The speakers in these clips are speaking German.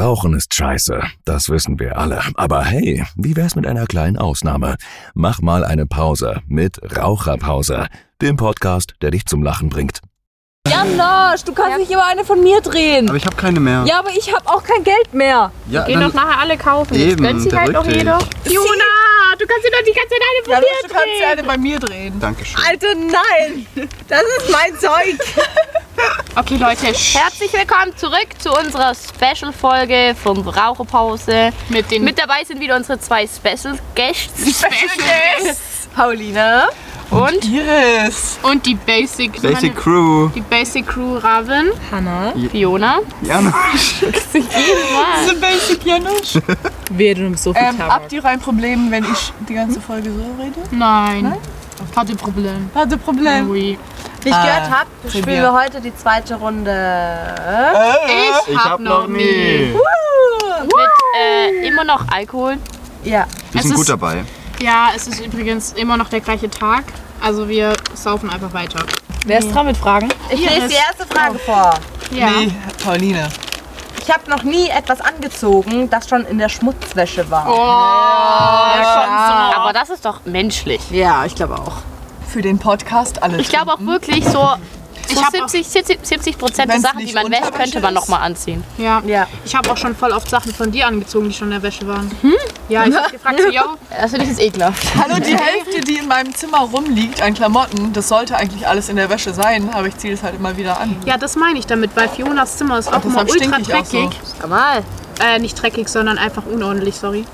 Rauchen ist scheiße, das wissen wir alle. Aber hey, wie wär's mit einer kleinen Ausnahme? Mach mal eine Pause mit Raucherpause, dem Podcast, der dich zum Lachen bringt. Janosch, du kannst nicht immer eine von mir drehen. Aber ich habe keine mehr. Ja, aber ich habe auch kein Geld mehr. Ja, Gehen doch nachher alle kaufen. Jetzt Eben, gönnt sich halt noch beruhig dich. jeder. Fiona, du kannst dir doch die ganze Zeit eine von Ja, mir du kannst ja drehen. eine bei mir drehen. Dankeschön. Alter, nein. Das ist mein Zeug. Okay, Leute, herzlich willkommen zurück zu unserer Special-Folge vom Raucherpause. Mit den Mit dabei sind wieder unsere zwei Special Guests. Paulina. Und, Iris. und die Basic, Basic Crew. die Basic Crew Raven, Hanna. Fiona. Janosch. The Basic Janusz. Wir du nimmst so viel Ähm, Tabak. habt ihr ein Problem, wenn ich die ganze Folge so rede? Nein. Hatte Problem. Hatte Problem. Oui. Wie ich Ah, gehört habe, sehr spielen wir heute die zweite Runde. Ich, Ich hab, hab noch nie. Mit äh, immer noch Alkohol. Ja. Wir sind gut dabei. Ja, es ist übrigens immer noch der gleiche Tag. Also wir saufen einfach weiter. Wer ist dran mit Fragen? Ich lese die erste Frage vor. Ja. Nee, Pauline. Ich habe noch nie etwas angezogen, das schon in der Schmutzwäsche war. Aber das ist doch menschlich. Ja, ich glaube auch. Für den Podcast alles. Ich glaube auch wirklich so, so hab 70, 70, 70 Prozent der Sachen, die man wäscht, könnte man ist. noch mal anziehen. Ja. Ja. Ich habe auch schon voll oft Sachen von dir angezogen, die schon in der Wäsche waren. Ja, ich habe gefragt, so, yo, Das finde ich jetzt ekelhaft. Hallo, die Hälfte, die in meinem Zimmer rumliegt an Klamotten, das sollte eigentlich alles in der Wäsche sein, aber ich ziehe es halt immer wieder an. ja, das meine ich damit, weil Fionas Zimmer ist auch immer ultra ich auch so. dreckig. Mal. Äh, nicht dreckig, sondern einfach unordentlich, sorry.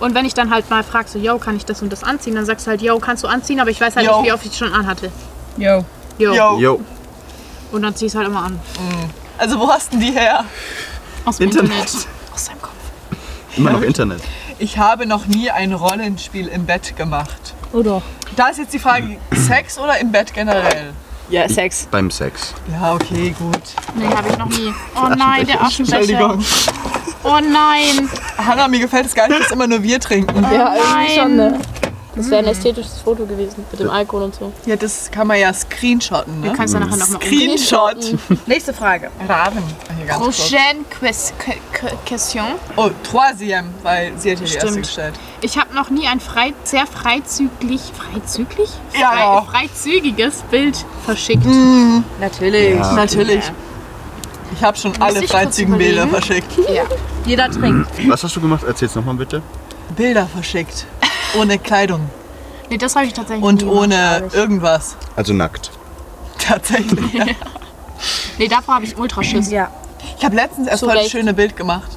Und wenn ich dann halt mal frage, so, yo, kann ich das und das anziehen? Dann sagst du halt, yo, kannst du anziehen, aber ich weiß halt Yo. nicht, wie oft ich es schon anhatte. Yo. Yo. Yo. Jo. Und dann zieh ich es halt immer an. Also wo hast denn die her? Aus dem Internet. Internet. Aus seinem Kopf. Immer noch Internet. Ich habe noch nie ein Rollenspiel im Bett gemacht. Oh doch. Da ist jetzt die Frage, Sex oder im Bett generell? Ja, Sex. Beim Sex. Ja, okay, gut. Nee, habe ich noch nie. Oh nein, der Aschenbecher. Entschuldigung. Oh nein. Hanna, mir gefällt es gar nicht, dass immer nur wir trinken. Ja, irgendwie schon, ne? Das wäre ein ästhetisches Foto gewesen mit dem Alkohol und so. Ja, das kann man ja screenshotten, ne? Du kannst ja nachher nochmal Screenshot. Nächste Frage. Raven. Hier ganz kurz. Prochaine Ques- que- que- Question. Oh, Troisième, weil sie hat ja die erste Stimmt. gestellt. Ich habe noch nie ein frei, sehr freizügig, freizügig? Ja. Frei, freizügiges Bild verschickt. Natürlich. Ja. Natürlich. Ich habe schon alle ich kurz freizügigen Bilder überlegen? verschickt. Jeder trinkt. Was hast du gemacht? Erzähl's nochmal bitte. Bilder verschickt. Ohne Kleidung Nee, das habe ich tatsächlich und nie gemacht. ohne irgendwas. Also nackt. Tatsächlich. Ja. Nee, davor habe ich Ultraschiss. Ja. Ich habe letztens erst Zu mal ein Recht. schönes Bild gemacht.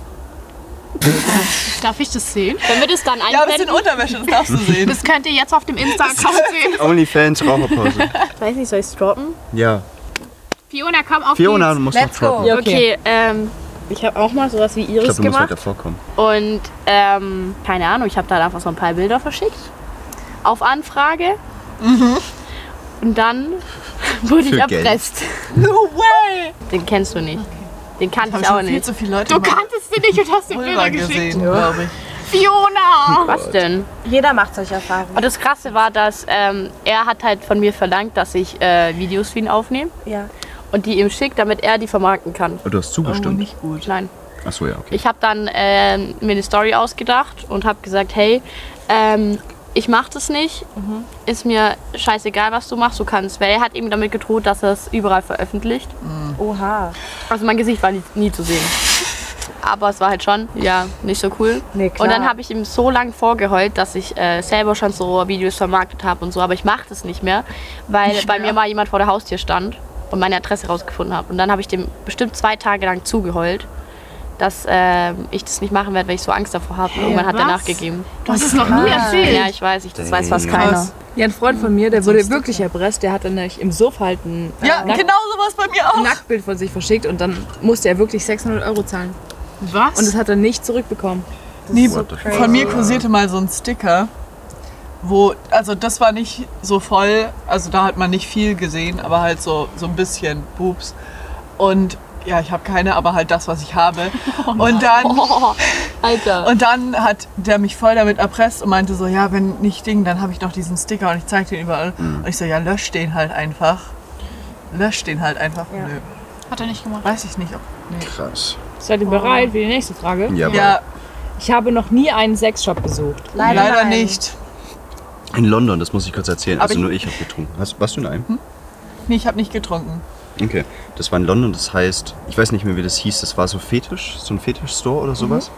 Darf ich das sehen? Wenn wir das dann Ja, das sind einblenden, Unterwäsche, das darfst du sehen. Das könnt ihr jetzt auf dem Insta-Account sehen. Onlyfans, Raucherpause. ich weiß nicht, soll ich droppen? Ja. Fiona, komm auf Fiona, du musst Let's noch droppen. go. Okay, Okay. ähm, ich habe auch mal sowas wie Ich Iris du musst gemacht. weiter vorkommen. Und ähm, keine Ahnung, ich habe da einfach so ein paar Bilder verschickt. Auf Anfrage. Und dann wurde ich Für Geld. erpresst. No way! Den kennst du nicht. Den kannte ich ich auch schon viel nicht. zu viele Leute Du kanntest sie nicht und hast dir Bilder geschickt. gesehen, glaube ich. Fiona! Was denn? Jeder macht solche Erfahrungen. Und das Krasse war, dass ähm, er hat halt von mir verlangt, dass ich äh, Videos für ihn aufnehme Ja. Und die ihm schickt, damit er die vermarkten kann. Oh, du hast Oh, zugestimmt. nicht gut. Nein. Achso, ja, okay. Ich habe dann ähm, mir eine Story ausgedacht und habe gesagt, hey, ähm, ich mache das nicht. Ist mir scheißegal, was du machst. Du kannst. Weil er hat ihm damit gedroht, dass er es überall veröffentlicht. Oha. Also mein Gesicht war nie, nie zu sehen. Aber es war halt schon, ja, nicht so cool. Nee, klar. Und dann habe ich ihm so lange vorgeheult, dass ich äh, selber schon so Videos vermarktet habe und so. Aber ich mache das nicht mehr, weil bei mir mal jemand vor der Haustür stand und meine Adresse rausgefunden hat. Und dann habe ich dem bestimmt zwei Tage lang zugeheult, dass äh, ich das nicht machen werde, weil ich so Angst davor habe. Und irgendwann hat er was? nachgegeben. Du hast es noch nie erzählt. Ja, ich weiß, ich, das weiß fast keiner. Krass. Ja, ein Freund von mir, der wurde wirklich erpresst. Der hat dann nämlich im Sofa halt ein Ja, Nack- genau sowas bei mir auch. Nacktbild von sich verschickt und dann musste er wirklich 600 Euro zahlen. Was? Und das hat er nicht zurückbekommen. Nee, fuck? von mir kursierte mal so ein Sticker, wo, also das war nicht so voll, also da hat man nicht viel gesehen, aber halt so, so ein bisschen Boobs. Und ja, ich habe keine, aber halt das, was ich habe. Und dann, Oh, Alter. und dann hat der mich voll damit erpresst und meinte so, ja, wenn nicht Ding, dann habe ich noch diesen Sticker und ich zeige den überall. Und ich so, ja, lösch den halt einfach. Lösch den halt einfach. Ja. Nö. Hat er nicht gemacht. Weiß ich nicht, ob. Nee. Krass. Seid ihr bereit für die nächste Frage? Ja, Ja, Ich habe noch nie einen Sexshop besucht. leider, nein. nicht. In London, das muss ich kurz erzählen. Aber Also ich- nur ich habe getrunken. Hast, warst du in einem? Nee, ich habe nicht getrunken. Okay. Das war in London, das heißt, ich weiß nicht mehr, wie das hieß. Das war so Fetisch, so ein Fetisch-Store oder sowas.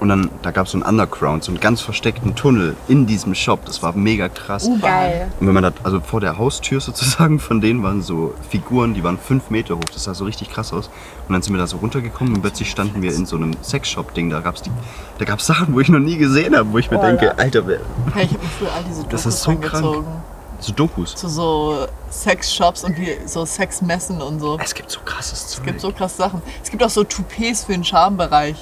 Und dann, da gab es so einen Underground, so einen ganz versteckten Tunnel in diesem Shop. Das war mega krass. Geil. Und wenn man da, also vor der Haustür sozusagen von denen waren so Figuren, die waren fünf Meter hoch. Das sah so richtig krass aus. Und dann sind wir da so runtergekommen und plötzlich standen wir in so einem Sexshop-Ding. Da gab's die, da gab's Sachen, wo ich noch nie gesehen habe, wo ich mir denke, Alter, wer, ich habe mir früher all diese Dokus Das ist so krank. so Dokus. Zu so Sexshops und wie so Sexmessen und so. Es gibt so krasses Zeug. Es gibt so krasse Sachen. Es gibt auch so Toupets für den Schambereich.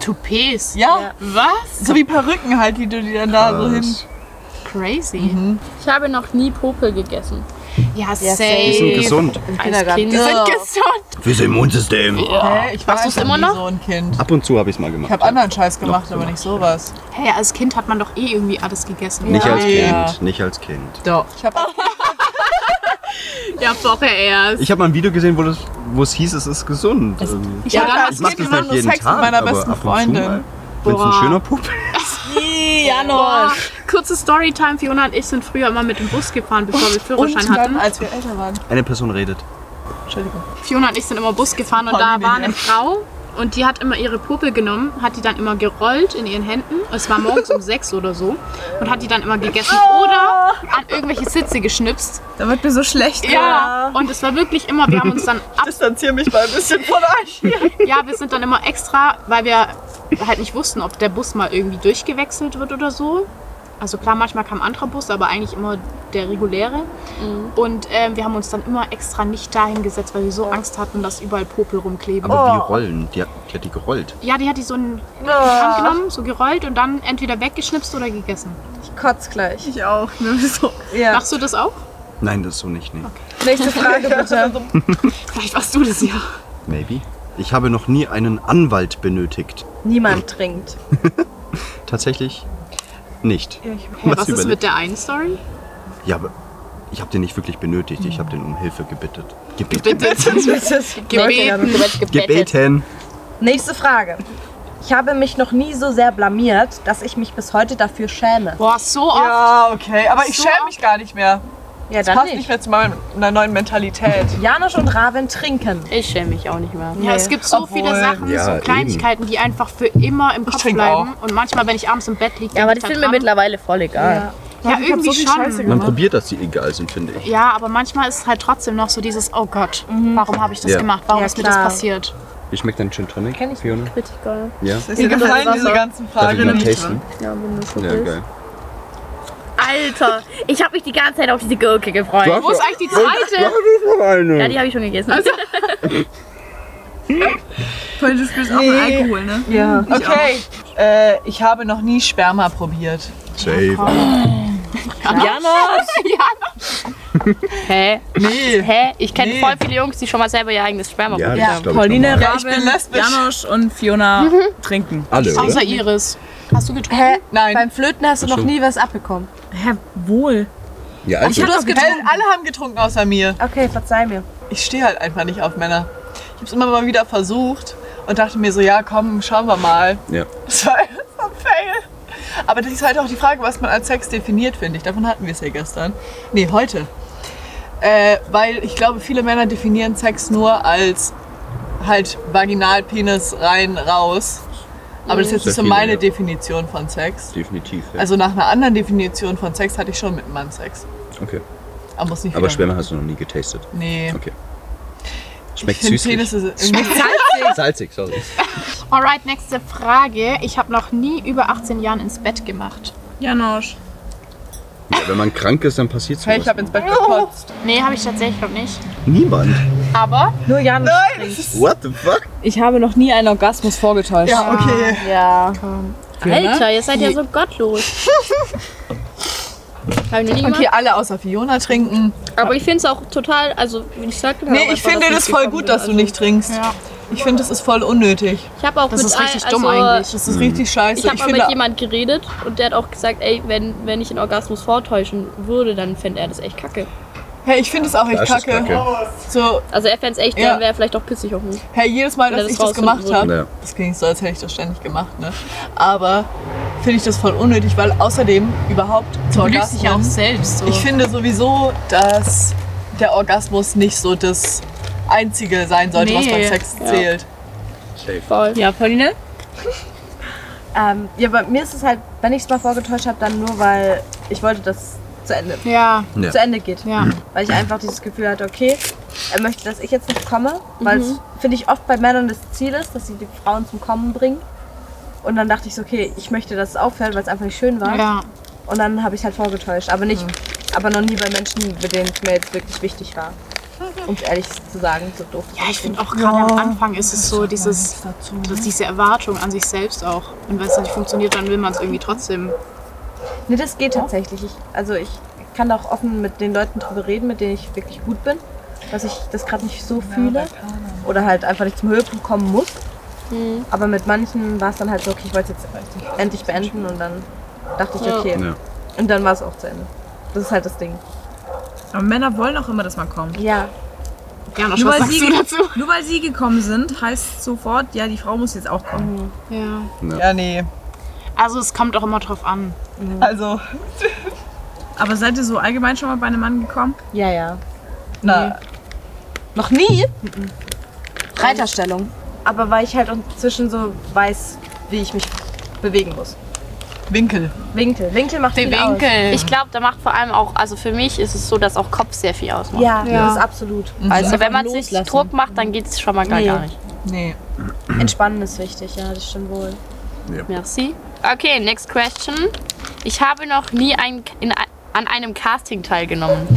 Toupets. Ja, Was? so wie Perücken halt, die du dir dann da so hin. Crazy. Ich habe noch nie Popel gegessen. Ja, Die sind safe. gesund. Als. Kind. Die sind Ja. gesund. Fürs Immunsystem. Hä? Ich war einfach immer noch? so ein Kind. Ab und zu habe ich es mal gemacht. Ich habe ja. anderen Scheiß gemacht, Noch aber nicht sowas. Hey, als Kind hat man doch eh irgendwie alles gegessen. Nicht als Ja. Kind, nicht als Kind. Doch. Ich habe Ja, Woche erst. Ich habe mal ein Video gesehen, wo, das, wo es hieß, es ist gesund. irgendwie. Ich Ja, damals ich mach Kind das nicht jeden Sex mit Tag, meiner aber besten Freundin. Wenn es ein schöner Pup Boah, kurze Storytime. Fiona und ich sind früher immer mit dem Bus gefahren, bevor wir Und Führerschein dann, hatten. als wir älter waren. Eine Person redet. Entschuldigung. Fiona und ich sind immer Bus gefahren und da war eine ja. Frau und die hat immer ihre Puppe genommen, hat die dann immer gerollt in ihren Händen. Es war morgens um sechs oder so und hat die dann immer gegessen oder an irgendwelche Sitze geschnipst. Da wird mir so schlecht. Ja, und es war wirklich immer, wir haben uns dann ab, Distanziere mich mal ein bisschen von euch. ja, wir sind dann immer extra, weil wir halt nicht wussten, ob der Bus mal irgendwie durchgewechselt wird oder so. Also klar, manchmal kam ein anderer Bus, aber eigentlich immer der reguläre. Und ähm, wir haben uns dann immer extra nicht dahin gesetzt, weil wir so Angst hatten, dass überall Popel rumkleben. Aber wie rollen? Die hat, die hat die gerollt. Ja, die hat die so in die Hand genommen, so gerollt und dann entweder weggeschnipst oder gegessen. Ich kotz gleich. Ich auch. Ne? So. Ja. Machst du das auch? Nein, das so nicht. Nee. Nächste Frage bitte. Vielleicht warst du das ja. Maybe. Ich habe noch nie einen Anwalt benötigt. Niemand trinkt. Tatsächlich nicht. Hey, was ist überlegt? mit der einen Story? Ja, aber ich habe den nicht wirklich benötigt. Ich habe den um Hilfe gebittet. Gebeten. Bitte. Gebeten. Gebeten. Nächste Frage. Ich habe mich noch nie so sehr blamiert, dass ich mich bis heute dafür schäme. Boah, so oft. Ja, okay. Aber ich So schäme mich gar nicht mehr. Ja, Das dann passt nicht nicht. mehr zu meiner neuen Mentalität. Janusz und Raven trinken. Ich schäme mich auch nicht mehr. Ja, es gibt so Obwohl- viele Sachen, Ja, so eben. Kleinigkeiten, die einfach für immer im Kopf bleiben. Und manchmal, wenn ich abends im Bett liege, Ja, aber ich sind mir mittlerweile voll egal. Ja, Ich hab irgendwie so schon. Man probiert, dass die egal sind, finde ich. Ja, aber manchmal ist es halt trotzdem noch so dieses, oh Gott, warum habe ich das Ja. gemacht? Warum Ja, ist mir das passiert? Wie schmeckt dein Gin Tonic, Kenn ich Fiona? Richtig geil. Ja? Das ist gefallen, diese ganzen Darf ich Fragen. mal tasten? Ja, wenn das so Ja, geil. Alter, ich habe mich die ganze Zeit auf diese Gurke gefreut. Wo ist eigentlich die zweite? Ja, die habe ich schon gegessen. Du spielst auch nee. Alkohol, ne? Ja. Okay. Äh, ich habe noch nie Sperma probiert. Safe. Janos! Hä? Nee. Hä? Ich kenne Nee. voll viele Jungs, die schon mal selber ihr eigenes Sperma Ja, probiert ist, ich, Pauline, normal. Ja, ich bin Raven, lesbisch. Janosch und Fiona Mhm. trinken. Alle, oder? Außer Iris. Hast du getrunken? Hä? Nein. Beim Flöten hast du noch nie was abbekommen. Hä, wohl. Ja, also, Du hast getrunken. Alle haben getrunken außer mir. Okay, verzeih mir. Ich stehe halt einfach nicht auf Männer. Ich habe es immer mal wieder versucht und dachte mir so, ja komm, schauen wir mal. ja. Das war, das war ein Fail. Aber das ist halt auch die Frage, was man als Sex definiert, finde ich. Davon hatten wir es ja gestern. Nee, heute. Äh, weil ich glaube, viele Männer definieren Sex nur als halt vaginal, Penis rein, raus. Aber das ist jetzt nicht so meine ja. Definition von Sex. Definitiv. Ja. Also nach einer anderen Definition von Sex hatte ich schon mit einem Mann Sex. okay. Aber muss nicht Aber Schwämme hast du noch nie getastet. Nee. Okay. Ich Schmeckt. Penis ist irgendwie Salzig, sorry. Alright, nächste Frage. Ich habe noch nie über 18 Jahren ins Bett gemacht. Janosch. Ja, wenn man krank ist, dann passiert sowas. Hey, ich habe ins Bett gekotzt. Nee, habe ich tatsächlich noch nicht. Niemand. Aber Nur Janusz Nein! trinkt. What the fuck? Ich habe noch nie einen Orgasmus vorgetäuscht. Ja, okay. Ja. Alter, ihr seid ja so gottlos. Okay, alle außer Fiona trinken. Aber ich finde es auch total, also wie ich sagte, Nee, ich finde das voll gut, dass du nicht trinkst. Ja. Ich finde, das ist voll unnötig. Ich habe auch Das mit ist richtig ein- dumm also, eigentlich. Das ist richtig scheiße. Ich habe mal finde, mit jemand geredet und der hat auch gesagt, ey, wenn, wenn ich einen Orgasmus vortäuschen würde, dann fände er das echt kacke. Hey, ich finde es auch echt Das kacke. kacke. So, Also er fände es echt, Ja. dann wäre er vielleicht auch pissig auf mich. hey, jedes Mal, Wenn dass das ich das gemacht habe. Ja. das klingt so, als hätte ich das ständig gemacht, ne? Aber finde ich das voll unnötig, weil außerdem überhaupt zu lügst dich auch selbst. So. ich finde sowieso, dass der Orgasmus nicht so das Einzige sein sollte, was Nee. beim Sex Ja. zählt. Voll. Ja, Pauline? Ähm, ja, bei mir ist es halt, wenn ich es mal vorgetäuscht habe, dann nur, weil ich wollte, dass es zu Ende, ja, Ja. zu Ende geht. ja. Weil ich einfach dieses Gefühl hatte, okay, er möchte, dass ich jetzt nicht komme, weil es, finde ich, oft bei Männern das Ziel ist, dass sie die Frauen zum Kommen bringen. Und dann dachte ich so, okay, ich möchte, dass es auffällt, weil es einfach nicht schön war. ja. Und dann habe ich es halt vorgetäuscht. Aber nicht, aber noch nie bei Menschen, mit denen es mir jetzt wirklich wichtig war. Um ehrlich zu sagen, so doof. Ja, ich finde auch gerade am Anfang ist es so dieses, dass diese Erwartung an sich selbst auch. Und wenn es nicht funktioniert, dann will man es irgendwie trotzdem. Nee, das geht tatsächlich. Ich, also ich kann auch offen mit den Leuten drüber reden, mit denen ich wirklich gut bin. Dass ich das gerade nicht so fühle. Oder halt einfach nicht zum Höhepunkt kommen muss. Aber mit manchen war es dann halt so, okay, ich wollte es jetzt endlich beenden und dann dachte ich, Ja. okay. Ja. Und dann war es auch zu Ende. Das ist halt das Ding. Aber Männer wollen auch immer, dass man kommt. Ja, Ja, Nur was weil, sagst sie, du dazu? nur weil sie gekommen sind, heißt sofort, ja, die Frau muss jetzt auch kommen. Ja. Ja, nee. Also es kommt auch immer drauf an. Also, Aber seid ihr so allgemein schon mal bei einem Mann gekommen? ja, ja. na, Noch nie? Reiterstellung. Aber weil ich halt inzwischen so weiß, wie ich mich bewegen muss. Winkel. Winkel. Winkel macht Der viel aus. Winkel. Ich glaube, da macht vor allem auch, also für mich ist es so, dass auch Kopf sehr viel ausmacht. Ja, Ja. das ist absolut. Also wenn man sich loslassen. Druck macht, dann geht es schon mal gar, Nee. gar nicht. Nee. Entspannen ist wichtig, ja, das stimmt wohl. Merci. Okay, next question. Ich habe noch nie ein, in, an einem Casting teilgenommen.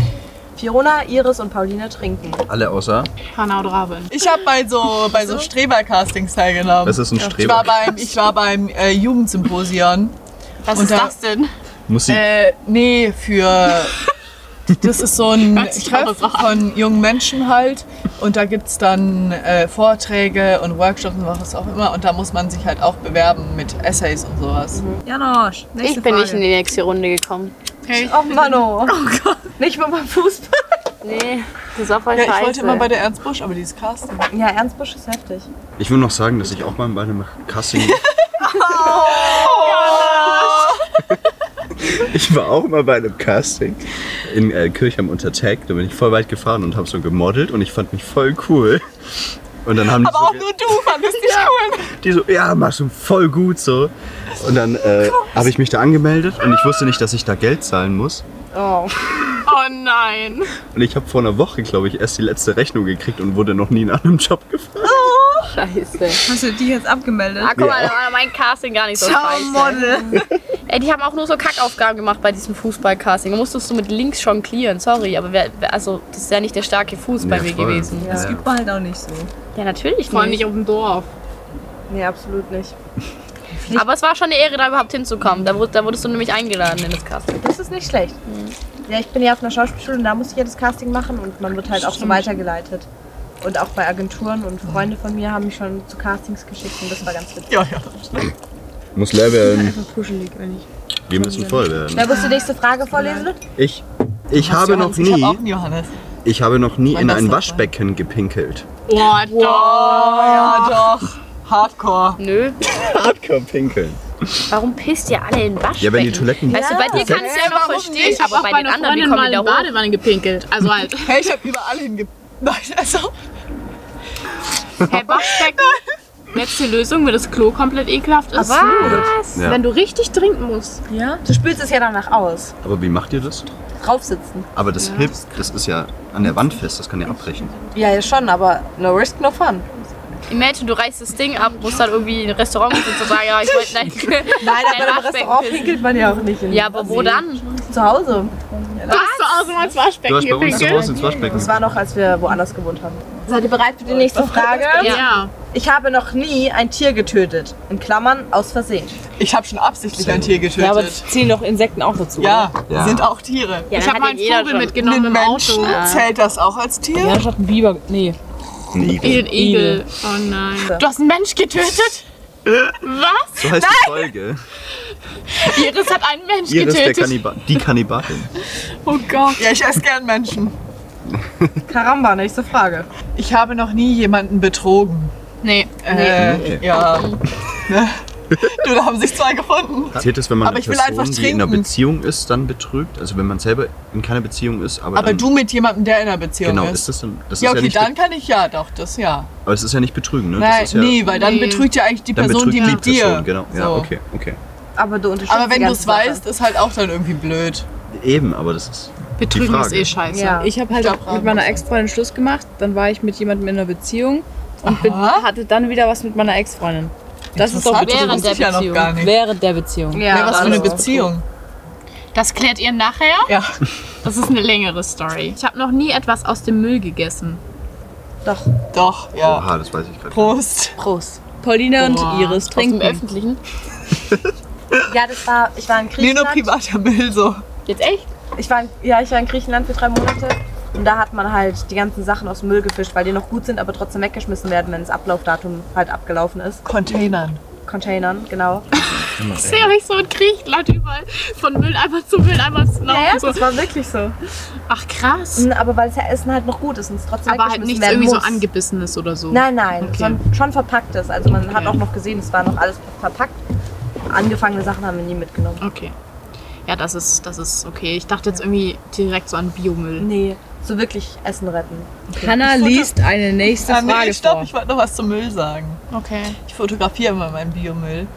Fiona, Iris und Pauline trinken. Alle außer. Hanna oder Raben. Ich habe bei so, bei so Streber-Castings teilgenommen. Das ist ein ich Streber. war beim, ich war beim äh, Jugendsymposion. Was Und ist da- das denn? Musik. Äh, nee, für. Das ist so ein Treff auch von jungen Menschen halt. Und da gibt es dann äh, Vorträge und Workshops und was auch immer. Und da muss man sich halt auch bewerben mit Essays und sowas. Janosch, nächste Ich bin Frage. nicht in die nächste Runde gekommen. Oh Mano. Oh Gott. Nicht mal beim Fußball. Nee, das war voll Ja, scheiße. ich wollte immer bei der Ernst Busch, aber dieses Casting. Ja, Ernst Busch ist heftig. Ich will noch sagen, dass ich auch mal bei einem Casting. ich war auch mal bei einem Casting in äh, Kirchheim unter Tag. Da bin ich voll weit gefahren und habe so gemodelt und ich fand mich voll cool. Und dann haben die, Aber so auch nur du fandest dich cool. die so, ja, machst du voll gut so. Und dann äh, habe ich mich da angemeldet und ich wusste nicht, dass ich da Geld zahlen muss. Oh. Oh nein. Und ich habe vor einer Woche, glaube ich, erst die letzte Rechnung gekriegt und wurde noch nie nach einem Job gefragt. Scheiße. Hast du die jetzt abgemeldet? Ah, guck mal, da war mein Casting gar nicht so scheiße. Ey, die haben auch nur so Kackaufgaben gemacht bei diesem Fußballcasting. Da musstest du mit links jonglieren, sorry, aber wer, wer, also, das ist ja nicht der starke Fuß bei Ja, mir voll. gewesen. Das gibt man halt auch nicht so. Ja, natürlich Vor allem nicht. nicht auf dem Dorf. Nee, absolut nicht. Aber es war schon eine Ehre, da überhaupt hinzukommen. Da, wurd, da wurdest du nämlich eingeladen in das Casting. Das ist nicht schlecht. Ja, ich bin ja auf einer Schauspielschule und da musste ich ja das Casting machen und man wird halt auch so weitergeleitet. Und auch bei Agenturen und Freunde von mir haben mich schon zu Castings geschickt und das war ganz witzig. Ja, ja. Muss leer werden. Einfach puschelig, wenn ich. Wir müssen voll werden. Wer muss die nächste Frage vorlesen? Ich, ich habe noch Ich habe auch nie, einen Johannes. ich habe noch nie Mein in ein Waschbecken gepinkelt. Boah, doch. Oh, ja, doch. Hardcore. Nö. Hardcore pinkeln. Warum pisst ihr alle in Waschbecken? Ja, wenn die Toiletten. Weißt du, bei dir kann ich ja noch verstehen, aber hab bei den anderen, Freundin kommen mal die in hoch? Badewanne gepinkelt. Also halt, Hey, ich habe überall hinge... Nein, also... hey, Waschbecken. Letzte Lösung, wenn das Klo komplett ekelhaft ist. Was? Ja. Wenn du richtig trinken musst. Ja? Du spülst es ja danach aus. Aber wie macht ihr das? Draufsitzen. Aber das hilft, das ist ja an der Wand fest, das kann ja abbrechen. Ja, ja schon, aber no risk, no fun. Imagine, du reißt das Ding ab, musst dann irgendwie in ein Restaurant sitzen und sagen, ja, ich wollte nein, Nein, aber im Restaurant pinkelt man ja auch nicht. In Ja, aber wo dann? Zu Hause. Hast Hause mal ins Du Waschbecken hast bei uns zu gepinkelt. Hause ins Waschbecken. Das war noch, als wir woanders gewohnt haben. Seid ihr bereit für die nächste Frage? Ja. Ich habe noch nie ein Tier getötet. In Klammern aus Versehen. Ich habe schon absichtlich ein Tier getötet. Ja, aber zählen doch Insekten auch dazu. Ja, Ja. sind auch Tiere. Ja, Ich habe mal einen jeder Vogel schon. mitgenommen Einen im Menschen Auto. zählt das auch als Tier? Ja, statt ein Biber. Nee. Ein Igel. Den Igel. Oh nein. Du hast einen Mensch getötet? Was? So heißt die Folge. Iris hat einen Mensch Iris der getötet. Kanniba die Kannibalin. Oh Gott. Ja, ich esse gern Menschen. Karamba, nächste Frage. Ich habe noch nie jemanden betrogen. Nee. Äh, Nee. Ja. Du, da haben sich zwei gefunden. Zählt es, wenn man Aber eine ich will Person, einfach die in einer. Beziehung ist, dann betrügt? Also wenn man selber in keiner Beziehung ist, aber, Aber dann, du mit jemandem, der in einer Beziehung Genau, ist. ist das dann... Das ja, ist ja okay, nicht, dann kann ich ja, doch, das ja. aber es ist ja nicht betrügen, ne? Nein, das ist ja, nee, weil dann Nee. betrügt ja eigentlich die dann Person, die betrügt mit dir. Person, genau. Ja, So. okay, okay. Aber du unterstützt Aber wenn die du es weißt, ist halt auch dann irgendwie blöd. Eben, aber das ist die Betrügen ist eh scheiße. Ja. Ich habe halt Ich glaub, mit meiner Ex-Freundin Schluss gemacht. Dann war ich mit jemandem in einer Beziehung und bin, hatte dann wieder was mit meiner Ex-Freundin. Das ist doch während der ich ja noch Beziehung. gar nicht. während der Beziehung. Ja, Ja, was für eine Beziehung. Das klärt ihr nachher. Ja. Das ist eine längere Story. Ich habe noch nie etwas aus dem Müll gegessen. Doch. Doch, ja. Oha, das weiß ich gerade. Prost. Prost. Pauline Boah. und Iris Aus dem trinken. Öffentlichen. Ja, das war, ich war in Nee, nur Griechenland. privater Müll so. Jetzt echt? Ich war, in, ja, ich war in Griechenland für drei Monate und da hat man halt die ganzen Sachen aus dem Müll gefischt, weil die noch gut sind, aber trotzdem weggeschmissen werden, wenn das Ablaufdatum halt abgelaufen ist. Containern. Containern, genau. Ich sehe euch so in Griechenland überall von Mülleimer zu Mülleimer zu laufen. Ja, ja, so. das war wirklich so. Ach krass. Aber weil das Essen halt noch gut ist und es trotzdem Aber halt nichts irgendwie so muss. angebissenes oder so. Nein, nein, Okay. schon, schon verpacktes. Also man hat Okay. auch noch gesehen, es war noch alles verpackt. Angefangene Sachen haben wir nie mitgenommen. Okay. Ja, das ist, das ist okay. Ich dachte jetzt irgendwie direkt so an Biomüll. Nee, so wirklich Essen retten. Hannah liest eine nächste Ah, nee, Frage stopp, vor. ich wollte noch was zum Müll sagen. Okay. Ich fotografiere immer meinen Biomüll.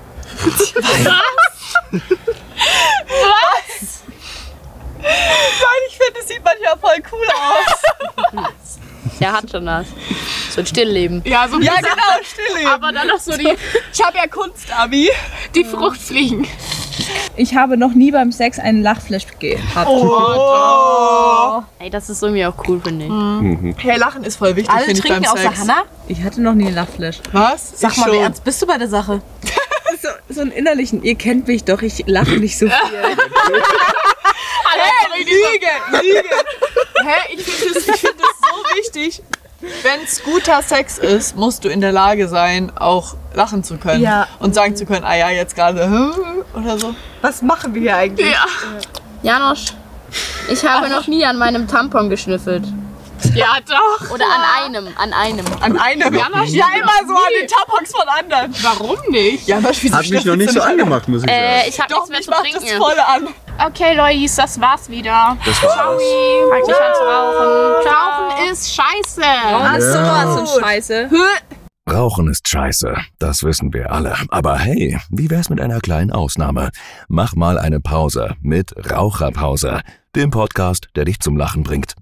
Was? Nein, ich finde, es sieht manchmal voll cool aus. Der hat schon das. So ein Stillleben. Ja, so ein Ja, genau, Stille. Aber dann noch so die, Ich habe ja Kunstabi. die Fruchtfliegen. Ich habe noch nie beim Sex einen Lachflash gehabt. Oh. Ey, das ist irgendwie auch cool, finde ich. Hey, Lachen ist voll wichtig, Alle finde ich beim trinken außer Sex. Hannah? Ich hatte noch nie einen Lachflash. Was? Sag ich mal, schon. ernst bist du bei der Sache? So, so einen innerlichen. Ihr kennt mich doch, ich lache nicht so viel. Hey, Lüge, Lüge. Hä, ich finde es find das so wichtig. Wenn es guter Sex ist, musst du in der Lage sein, auch lachen zu können. Ja. Und sagen zu können, ah ja, jetzt gerade oder so. Was machen wir hier eigentlich? Ja. Janosch, ich habe noch nie an meinem Tampon geschnüffelt. Ja, doch. Oder an einem, an einem. An einem. Ja, na, ja immer so an den Tampons von anderen. Warum nicht? Ja, was Hat mich noch nicht so angemacht, muss ich sagen. Äh, ich habe Doch, nichts mehr mich zu macht das trinken. voll an. Okay, Leute, das war's wieder. das war's. Fang nicht an zu rauchen. Ciao. Rauchen ist scheiße. Ach so, was für ein Scheiße. Rauchen ist scheiße, das wissen wir alle. Aber hey, wie wär's mit einer kleinen Ausnahme? Mach mal eine Pause mit Raucherpause, dem Podcast, der dich zum Lachen bringt.